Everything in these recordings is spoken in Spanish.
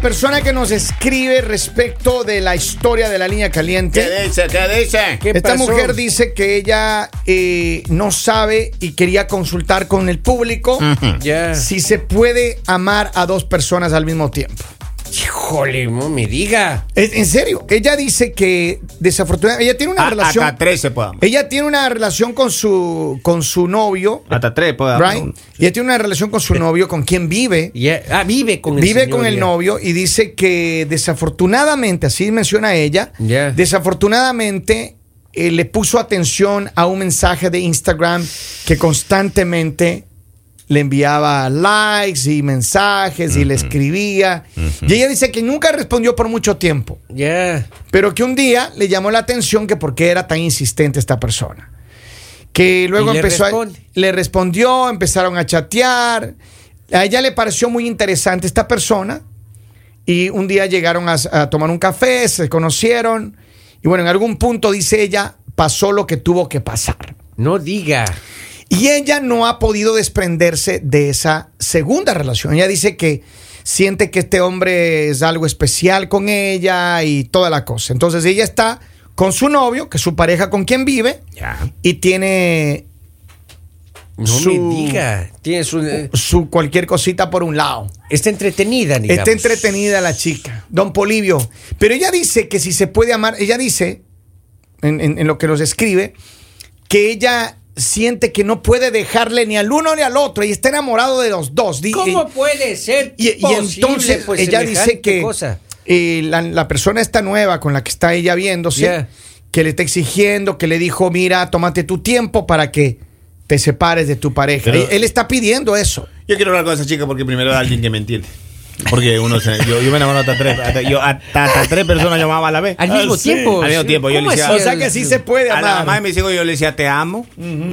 Persona que nos escribe respecto de la historia de la línea caliente. ¿Qué dice? ¿Qué dice? ¿Qué Esta pasó? mujer dice que ella eh, no sabe y quería consultar con el público si se puede amar a dos personas al mismo tiempo. Híjole, no me diga. En, serio, ella dice que desafortunadamente ella tiene una A- relación. Hasta tres se puede. Ella tiene una relación con su con su novio, Hasta tres puede? Y ella tiene una relación con su novio, con quien vive. Ya- Ah, vive con el Vive señor, con el novio y dice que desafortunadamente, así menciona ella, desafortunadamente eh, le puso atención a un mensaje de Instagram que constantemente le enviaba likes y mensajes y le escribía. Y ella dice que nunca respondió por mucho tiempo, Ya. pero que un día le llamó la atención que por qué era tan insistente esta persona. Que luego Y le empezó responde. a, le respondió, empezaron a chatear. A ella le pareció muy interesante esta persona. Y un día llegaron a, a tomar un café, se conocieron. Y bueno, en algún punto, dice ella, pasó lo que tuvo que pasar. No diga. Y ella no ha podido desprenderse de esa segunda relación. Ella dice que siente que este hombre es algo especial con ella y toda la cosa. Entonces ella está con su novio, que es su pareja con quien vive, y tiene No Su- me diga. Tiene su, eh, su cualquier cosita por un lado. está entretenida, digamos. Está entretenida la chica, don Polivio. Pero ella dice que si se puede amar, ella dice, en, en- en lo que nos escribe, que ella siente que no puede dejarle ni al uno ni al otro y está enamorado de los dos. ¿Cómo puede ser y, y posible, entonces pues, ella dice que cosa? eh, la, la persona esta nueva con la que está ella viéndose, Ya. que le está exigiendo, que le dijo, mira, tómate tu tiempo para que te separes de tu pareja. Pero- él, él está pidiendo eso. Yo quiero hablar con esa chica porque primero hay alguien que me entiende. Porque uno se- yo, yo me enamoro hasta tres. Hasta, yo, hasta, hasta tres personas llamaba a la vez. Al mismo Ah, sí. tiempo. Al mismo tiempo, yo ¿Cómo le decía- O sea que sí se puede A la mamá de amar. mis hijos yo le decía te amo.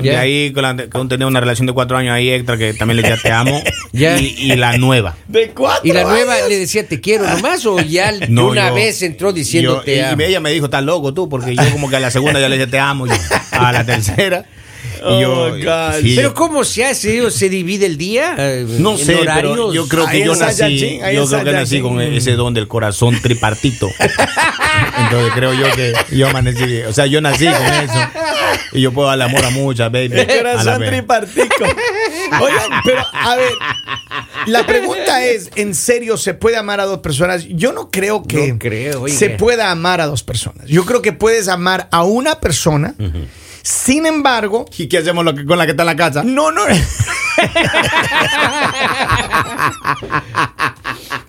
Y ahí con, la, con tenía una relación de cuatro años ahí extra que también le decía te amo. Y, y la nueva. De cuatro ¿Y la nueva le decía te quiero nomás o ya de No, una yo- vez entró diciendo yo- te y- amo? Y ella me dijo, estás loco tú, porque yo como que a la segunda ya le dije te amo. a la tercera. Yo, Oh, God. sí, Pero yo- ¿cómo se hace? ¿O ¿Se divide el día? eh, no sé, pero yo creo que yo nací, yo creo que nací con ese don del corazón tripartito. Entonces creo yo que yo amanecí, o sea, yo nací con eso y yo puedo darle amor a muchas, baby. El corazón tripartico. Oigan, pero a ver, la pregunta es, ¿en serio se puede amar a dos personas? Yo no creo que No creo, oiga. se pueda amar a dos personas. Yo creo que puedes amar a una persona. Sin embargo, ¿Y qué hacemos lo que- con la que está en la casa? no, no.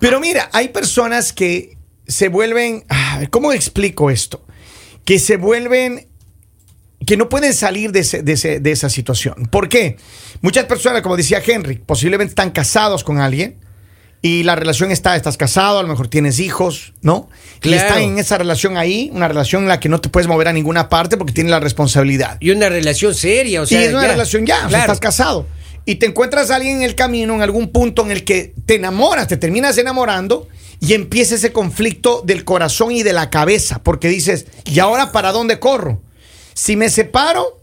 Pero mira, hay personas que se vuelven, ah, ¿cómo explico esto? Que se vuelven, que no pueden salir de, ese- de ese- de esa situación. ¿Por qué? Muchas personas, como decía Henry, posiblemente están casados con alguien y la relación está, estás casado, a lo mejor tienes hijos, ¿no? Y están en esa relación ahí, una relación en la que no te puedes mover a ninguna parte porque tienes la responsabilidad. Y una relación seria, o sea. y es una ya. relación ya, o sea, estás casado. Y te encuentras a alguien en el camino, en algún punto en el que te enamoras, te terminas enamorando y empieza ese conflicto del corazón y de la cabeza, porque dices, ¿y ahora para dónde corro? Si me separo,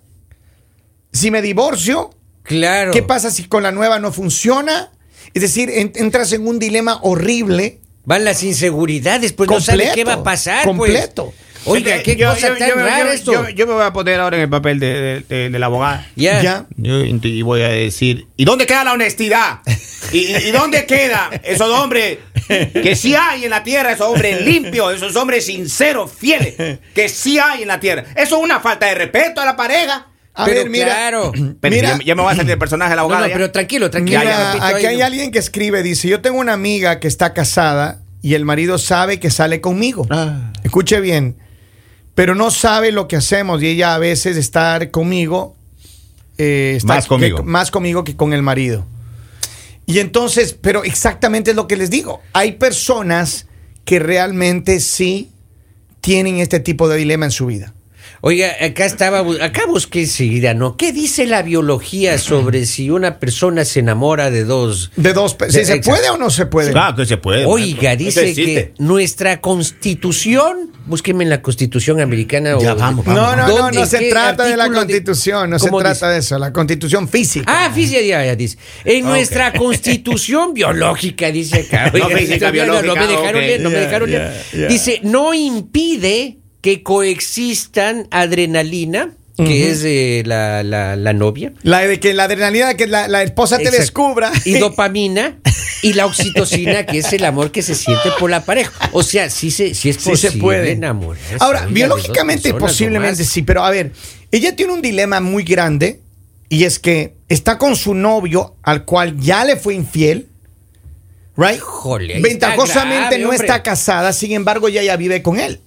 si me divorcio, Claro. ¿qué pasa si con la nueva no funciona? Es decir, en- entras en un dilema horrible. Van las inseguridades, pues no sabe Completo, qué va a pasar. completo. Pues. Oiga, qué Yo- cosa yo- tan yo- rara yo- esto. Yo, yo me voy a poner ahora en el papel de, de- de- de la abogada. ya. Ya. Yo, y voy a decir, ¿y dónde queda la honestidad? ¿Y, y- y dónde queda esos hombres que sí hay en la tierra, esos hombres limpios, esos hombres sinceros, fieles, que sí hay en la tierra? Eso es una falta de respeto a la pareja. A Pero ver, mira. claro. Pero Mira. ya, ya me voy a salir del personaje de la No, abogada. no, pero tranquilo, tranquilo. Mira, ya aquí hay alguien que escribe, dice, yo tengo una amiga que está casada y el marido sabe que sale conmigo. Ah. Escuche bien, pero no sabe lo que hacemos y ella a veces está conmigo, eh, está Más conmigo. que- más conmigo que con el marido. Y entonces, pero exactamente es lo que les digo, hay personas que realmente sí tienen este tipo de dilema en su vida. Oiga, acá estaba, acá busqué enseguida, ¿no? ¿Qué dice la biología sobre si una persona se enamora de dos? De dos, De- si se exacto. puede o no se puede. Claro que se puede. Oiga, maestro. dice que nuestra constitución, búsqueme en la constitución americana. Ya, o- vamos, No, no, no, no se ¿Qué trata de la constitución, no se ¿Cómo trata dice? de eso, la constitución física. Ah, física, ya, ya dice. En nuestra constitución biológica, dice acá. No física, no, biológica, No me dejaron leer, no me dejaron leer. Dice, no impide que coexistan adrenalina, que es eh, la, la, la novia. La de que la adrenalina, que la, la esposa te descubra. Y dopamina y la oxitocina, que es el amor que se siente por la pareja. O sea, sí, se, sí es Sí posible se puede. enamorarse, Ahora, biológicamente posiblemente sí, pero a ver, ella tiene un dilema muy grande y es que está con su novio al cual ya le fue infiel, right? Ventajosamente grave, no hombre. está casada, sin embargo ella ya vive con él.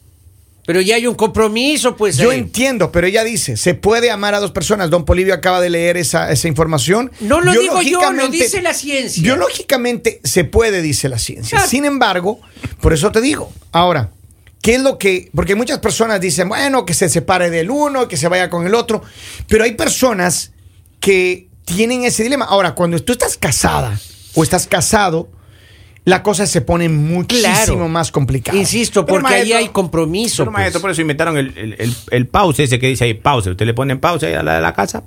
Pero ya hay un compromiso, pues. Yo ahí. entiendo, pero ella dice, se puede amar a dos personas. Don Polivio acaba de leer esa, esa información. No lo digo yo, lo dice la ciencia. Biológicamente se puede, dice la ciencia. Claro. Sin embargo, por eso te digo, ahora, ¿qué es lo que...? Porque muchas personas dicen, bueno, que se separe del uno, que se vaya con el otro, pero hay personas que tienen ese dilema. Ahora, cuando tú estás casada o estás casado, la cosa se pone muchísimo Claro. más complicada. Insisto, Pero, porque ahí maestro, hay compromiso. Pero, maestro, pues. por eso inventaron el, el, el, el pause ese que dice ahí, pause. Usted le pone en pausa ahí a la de la casa.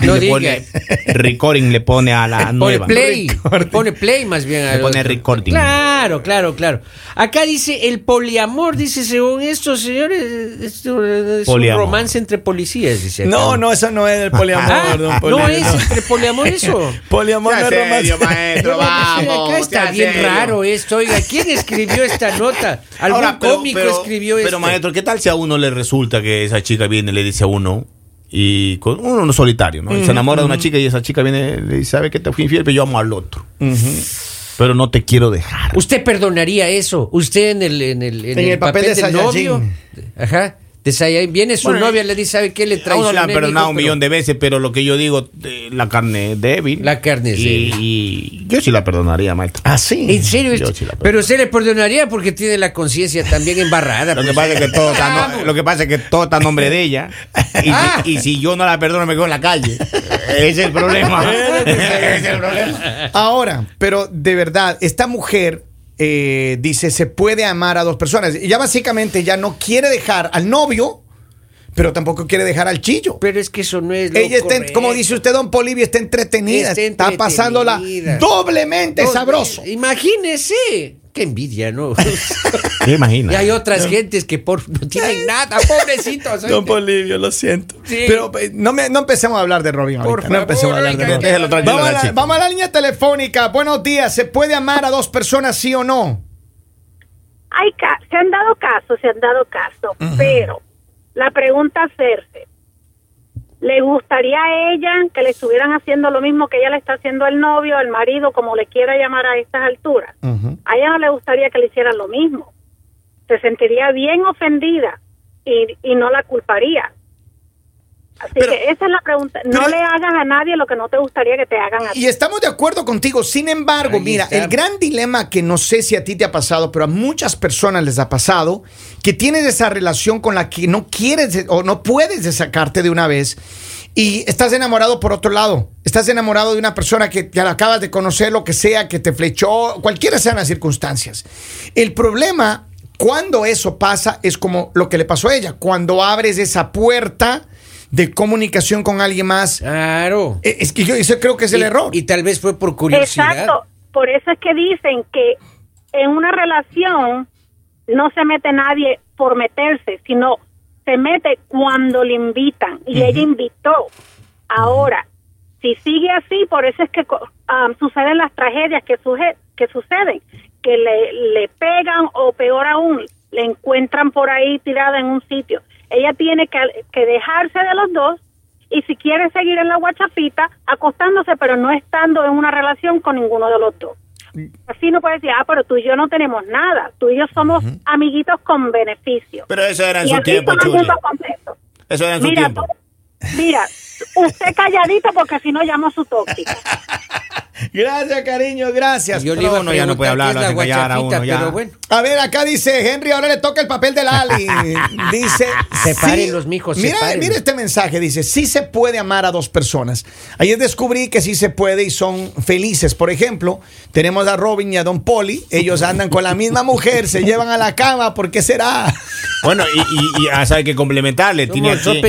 Y No le pone recording, le pone a la Pone nueva. play, pone play más bien. Le pone otro. recording. Claro, claro, claro. Acá dice el poliamor, dice según estos señores, esto es un Poliamor. romance entre policías, dice. acá. No, no, eso no es el poliamor. Ah, don no es entre poliamor eso. Poliamor no es romance. serio, maestro, vamos. acá está bien serio. raro esto. Oiga, ¿quién escribió esta nota? Algún Ahora, pero- cómico pero- escribió esto. Pero, maestro, ¿qué tal si a uno le resulta que esa chica viene y le dice a uno, y con uno no solitario, ¿no? Y se enamora de una chica y esa chica viene y le dice, ¿sabe que te fui infiel? Pero yo amo al otro. Pero no te quiero dejar. ¿Usted perdonaría eso? ¿Usted en el, en el, en En el papel de del novio? Ajá. De Saiyajin. Viene su Bueno, novia, le dice, ¿sabe qué? Le A uno traicioné. le han perdonado un millón de veces, pero lo que yo digo, eh, la carne es débil. La carne es y, débil. y yo sí la perdonaría, maestro. Ah, sí. ¿En serio? Yo sí la perdono. pero usted le perdonaría porque tiene la conciencia también embarrada. Lo que pues. pasa es que todo está, no- lo que pasa es que todo está a nombre de ella. Y, Ah. si, y si yo no la perdono, me quedo en la calle. Ese es el problema. Ese es el problema. Ahora, pero de verdad, esta mujer eh, dice, se puede amar a dos personas. Y ya básicamente ya no quiere dejar al novio, pero tampoco quiere dejar al chillo. Pero es que eso no es lo Ella está, en- como dice usted, don Polivio, está entretenida. Está Está, pasándola doblemente sabroso. Imagínese. Qué envidia, ¿no? ¿Qué imagina? y hay otras gentes que por, no tienen nada, pobrecitos. Don Polivio, lo siento. Sí. Pero eh, no, me- no empecemos a hablar de Robin Por ahorita. no favor, empecemos a hablar de Robin. Déjalo tranquilo Vamos a, la, chico. vamos a la línea telefónica. Buenos días. ¿Se puede amar a dos personas, sí o no? Hay ca- se han dado casos, se han dado casos, pero la pregunta hacerse, ¿le gustaría a ella que le estuvieran haciendo lo mismo que ella le está haciendo al novio, al marido, como le quiera llamar a estas alturas? A ella no le gustaría que le hicieran lo mismo. Se sentiría bien ofendida y, y no la culparía. Así Pero- que esa es la pregunta. No pero- le hagas a nadie lo que no te gustaría que te hagan a ti. Y estamos de acuerdo contigo. Sin embargo, Ahí mira, está. el gran dilema que no sé si a ti te ha pasado, pero a muchas personas les ha pasado, que tienes esa relación con la que no quieres o no puedes de sacarte de una vez y estás enamorado por otro lado. Estás enamorado de una persona que ya la acabas de conocer, lo que sea, que te flechó, cualquiera sean las circunstancias. El problema cuando eso pasa es como lo que le pasó a ella, cuando abres esa puerta de comunicación con alguien más. Claro. Eh, Es que yo eso creo que es el error. Y tal vez fue por curiosidad. Exacto. Por eso es que dicen que en una relación no se mete nadie por meterse, sino se mete cuando le invitan. Y ella invitó. Ahora, si sigue así, por eso es que ah, suceden las tragedias que, que suceden, que le, le pegan o peor aún, le encuentran por ahí tirada en un sitio. Ella tiene que, que dejarse de los dos y si quiere seguir en la guachafita, acostándose, pero no estando en una relación con ninguno de los dos. Así no puede decir, ah, pero tú y yo no tenemos nada, tú y yo somos amiguitos con beneficio. Pero eso era en y su tiempo, Chuli. Eso era en su Mira, tiempo. tú- mira, usted calladito porque si no llamo a su tóxica. Gracias, cariño, gracias. Yo le iba a uno ya no puede hablar, lo callar a uno ya. pero bueno. A ver, acá dice Henry, ahora le toca el papel de Lali. Dice. Sepárenlos, mijos, Mira, mira este mensaje, dice, sí se puede amar a dos personas. Ayer descubrí que sí se puede y son felices. Por ejemplo, tenemos a Robin y a Don Poli. Ellos andan con la misma mujer, se llevan a la cama. ¿Por qué será? Bueno, y, y, y sabe que complementarle. Tiene aquí,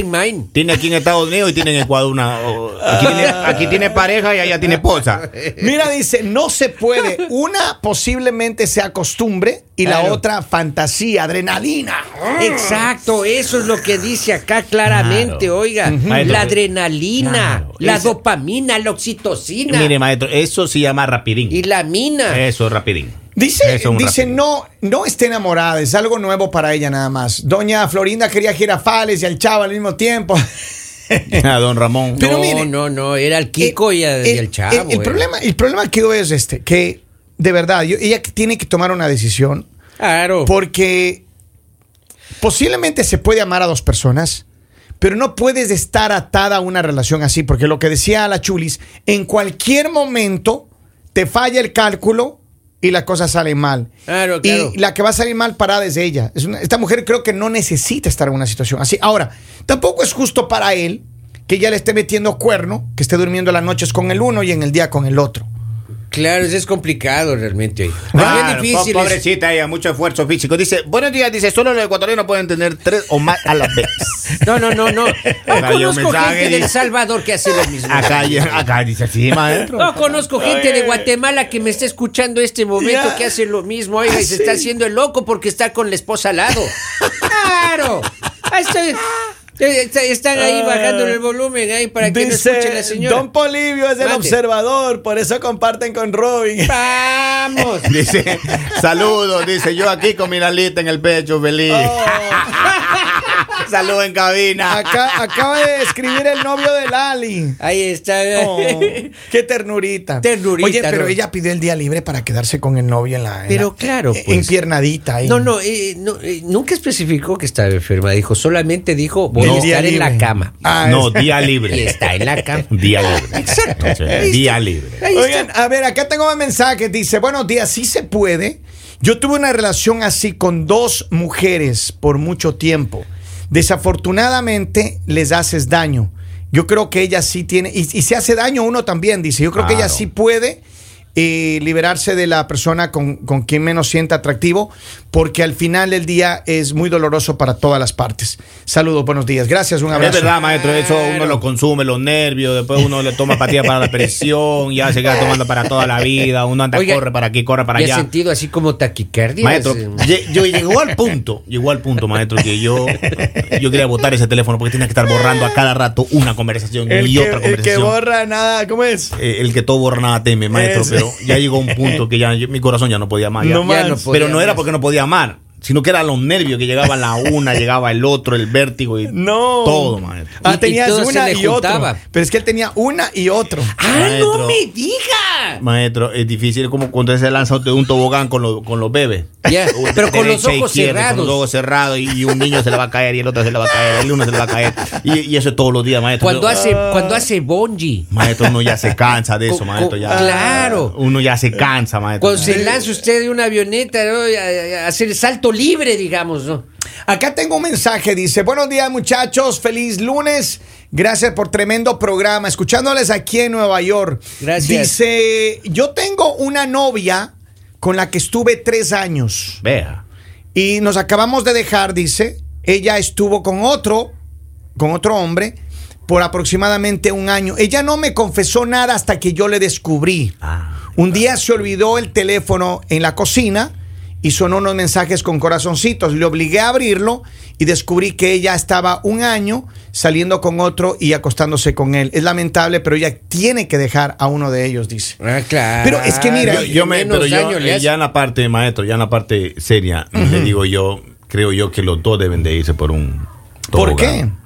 tiene aquí en Estados Unidos y tiene en Ecuador una. o- aquí, tiene, aquí tiene pareja y allá tiene esposa. Mira, dice, no se puede. Una posiblemente sea costumbre y la otra fantasía, adrenalina. Exacto, eso es lo que dice acá claramente, Claro. oiga. Maestro, La adrenalina, claro. la dopamina, la oxitocina Mire, maestro, eso se llama rapidín. y la mina. Eso es rapidín. Dice, es dice no, no esté enamorada, es algo nuevo para ella nada más. Doña Florinda quería girafales y al chavo al mismo tiempo. A don Ramón. Pero no, mire, no, no, era el Kiko y, el, y el chavo. El, el eh. problema, el problema que yo es este, que de verdad, yo- ella tiene que tomar una decisión Claro. porque posiblemente se puede amar a dos personas, pero no puedes estar atada a una relación así, porque lo que decía la Chulis, en cualquier momento te falla el cálculo y la cosa sale mal. Claro, claro. Y la que va a salir mal parada es ella. Es una- esta mujer creo que no necesita estar en una situación así. Ahora, tampoco es justo para él que ella le esté metiendo cuerno, que esté durmiendo las noches con el uno y en el día con el otro. Claro, eso es complicado realmente. Claro, es bien difícil. pobrecita ella, mucho esfuerzo físico. Dice, buenos días, dice, solo los ecuatorianos pueden tener tres o más a la vez. No, no, no, no. No conozco gente del dice. Salvador que hace lo mismo. Acá, acá dice, sí, maestro. No conozco gente de Guatemala que me está escuchando este momento Ya. que hace lo mismo, oiga, y se está haciendo el loco porque está con la esposa al lado. ¡Claro! Está- están ahí bajando el volumen ahí para que no escuche la señora. Don Polivio es el observador, por eso comparten con Robin. ¡Vamos! Dice, saludos, dice, yo aquí con mi nalita en el pecho, feliz. Saludos en cabina. Acá, acaba de escribir el novio de Lali. Ahí está. Oh, qué ternurita. Ternurita, Oye, pero ¿no? ella pidió el día libre para quedarse con el novio en la. en Pero la- claro, en- pues. Empiernadita ahí. No, no, eh, no, eh, nunca especificó que estaba enferma. Dijo, solamente dijo, voy No. a Día estar en la libre. cama. Ah, No, es- día Y libre. está en la cama. Día libre. Exacto. Día libre. Oigan, a ver, acá tengo un mensaje. Dice: Buenos días, sí se puede. Yo tuve una relación así con dos mujeres por mucho tiempo. Desafortunadamente les haces daño. Yo creo que ella sí tiene, y, y se hace daño uno también, dice. Yo creo que ella sí puede eh, liberarse de la persona con, con quien menos sienta atractivo, porque al final del día es muy doloroso para todas las partes. Saludos, buenos días. Gracias, un Es abrazo. verdad, maestro, eso uno lo consume, los nervios, después uno le toma pastillas para la presión, ya se queda tomando para toda la vida, uno anda, Oiga, corre para aquí, corre para ¿Y allá. sentido así como taquicardia? Maestro, lle- yo llegó al punto, llegó al punto, maestro, que yo, yo quería botar ese teléfono porque tenía que estar borrando a cada rato una conversación El y que, otra el que conversación. borra nada, ¿cómo es? Eh, el que todo borra nada teme, maestro, pero ya llegó un punto que ya yo- mi corazón ya no podía más. ya. No Ya más. no podía pero no era porque no podía amar, sino que eran los nervios que llegaban la una, llegaba el otro, el vértigo y No. todo, maestro. Ah, y tenías todo una le y otro. juntaba. Pero es que él tenía una y otro. ¡Ah, Maestro. no me diga! Maestro, es difícil como cuando se lanza de un tobogán con, los con los bebés. Ya, pero con los ojos cerrados. Con los ojos cerrados y, un niño se le va a caer y el otro se le va a caer, el uno se le va a caer. Y, y eso es todos los días, maestro. Cuando hace, cuando hace bonji. Maestro, uno ya se cansa de eso, maestro. Ya. claro. Uno ya se cansa, maestro. Cuando se lanza usted de una avioneta, ¿no? a, a- a hacer salto libre, digamos, ¿no? Acá tengo un mensaje, dice, buenos días muchachos, feliz lunes, gracias por tremendo programa, escuchándoles aquí en Nueva York. Gracias. Dice, yo tengo una novia con la que estuve tres años Vea. y nos acabamos de dejar, dice, ella estuvo con otro, con otro hombre, por aproximadamente un año. Ella no me confesó nada hasta que yo le descubrí. Ah. Un día se olvidó el teléfono en la cocina y sonó unos mensajes con corazoncitos. Le obligué a abrirlo y descubrí que ella estaba un año saliendo con otro y acostándose con él. Es lamentable, pero ella tiene que dejar a uno de ellos, dice. Ah, claro. Pero es que mira, Yo, yo me, pero yo, eh, ya en la parte, maestro, ya en la parte seria, le digo yo, creo yo que los dos deben de irse por un ¿Por tobogán. qué?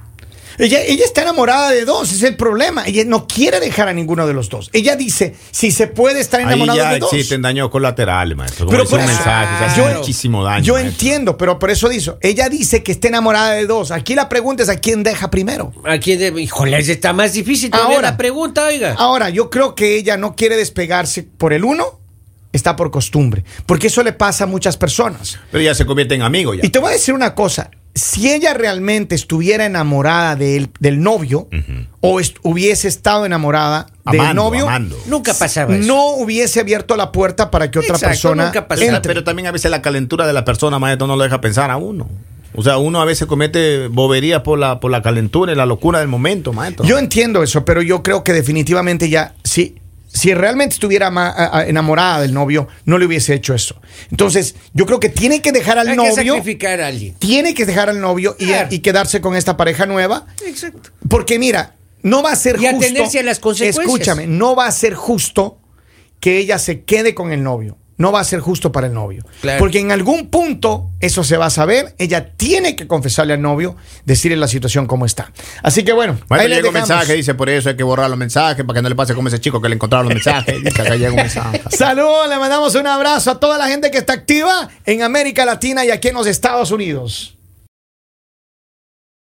Ella, ella está enamorada de dos, es el problema. Ella no quiere dejar a ninguno de los dos. Ella dice, si se puede estar enamorada ya de dos. existen daños colaterales, maestro. Como Pero por un eso- mensaje, se hace yo- muchísimo daño. Yo maestro. entiendo, pero por eso dice, ella dice que está enamorada de dos. Aquí la pregunta es a quién deja primero. Aquí, de, híjole, está más difícil. todavía Ahora. la pregunta, oiga. Ahora, yo creo que ella no quiere despegarse por el uno, está por costumbre, porque eso le pasa a muchas personas. Pero ya se convierte en amigo ya. Y te voy a decir una cosa, si ella realmente estuviera enamorada de él- del novio o est- hubiese estado enamorada del Amando, novio, amando. Nunca pasaba eso. no hubiese abierto la puerta para que otra Exacto, persona nunca pasaba. entre. Pero también a veces la calentura de la persona, maestro, no lo deja pensar a uno. O sea, uno a veces comete boberías por la, por la calentura y la locura del momento, maestro. Yo entiendo eso, pero yo creo que definitivamente ya, si, si realmente estuviera enamorada del novio, no le hubiese hecho eso. Entonces, yo creo que tiene que dejar al Hay que novio, sacrificar a alguien. tiene que dejar al novio y, Claro. y quedarse con esta pareja nueva, Exacto. porque mira, no va a ser Y justo. atenerse a las consecuencias. Escúchame, no va a ser justo que ella se quede con el novio. No va a ser justo para el novio. Claro. Porque en algún punto eso se va a saber. Ella tiene que confesarle al novio, decirle la situación como está. Así que bueno, Maestro, ahí llega un mensaje, dice, por eso hay que borrar los mensajes, para que no le pase como ese chico que le encontraron los mensajes. Dice, acá llega un mensaje. Saludos, le mandamos un abrazo a toda la gente que está activa en América Latina y aquí en los Estados Unidos.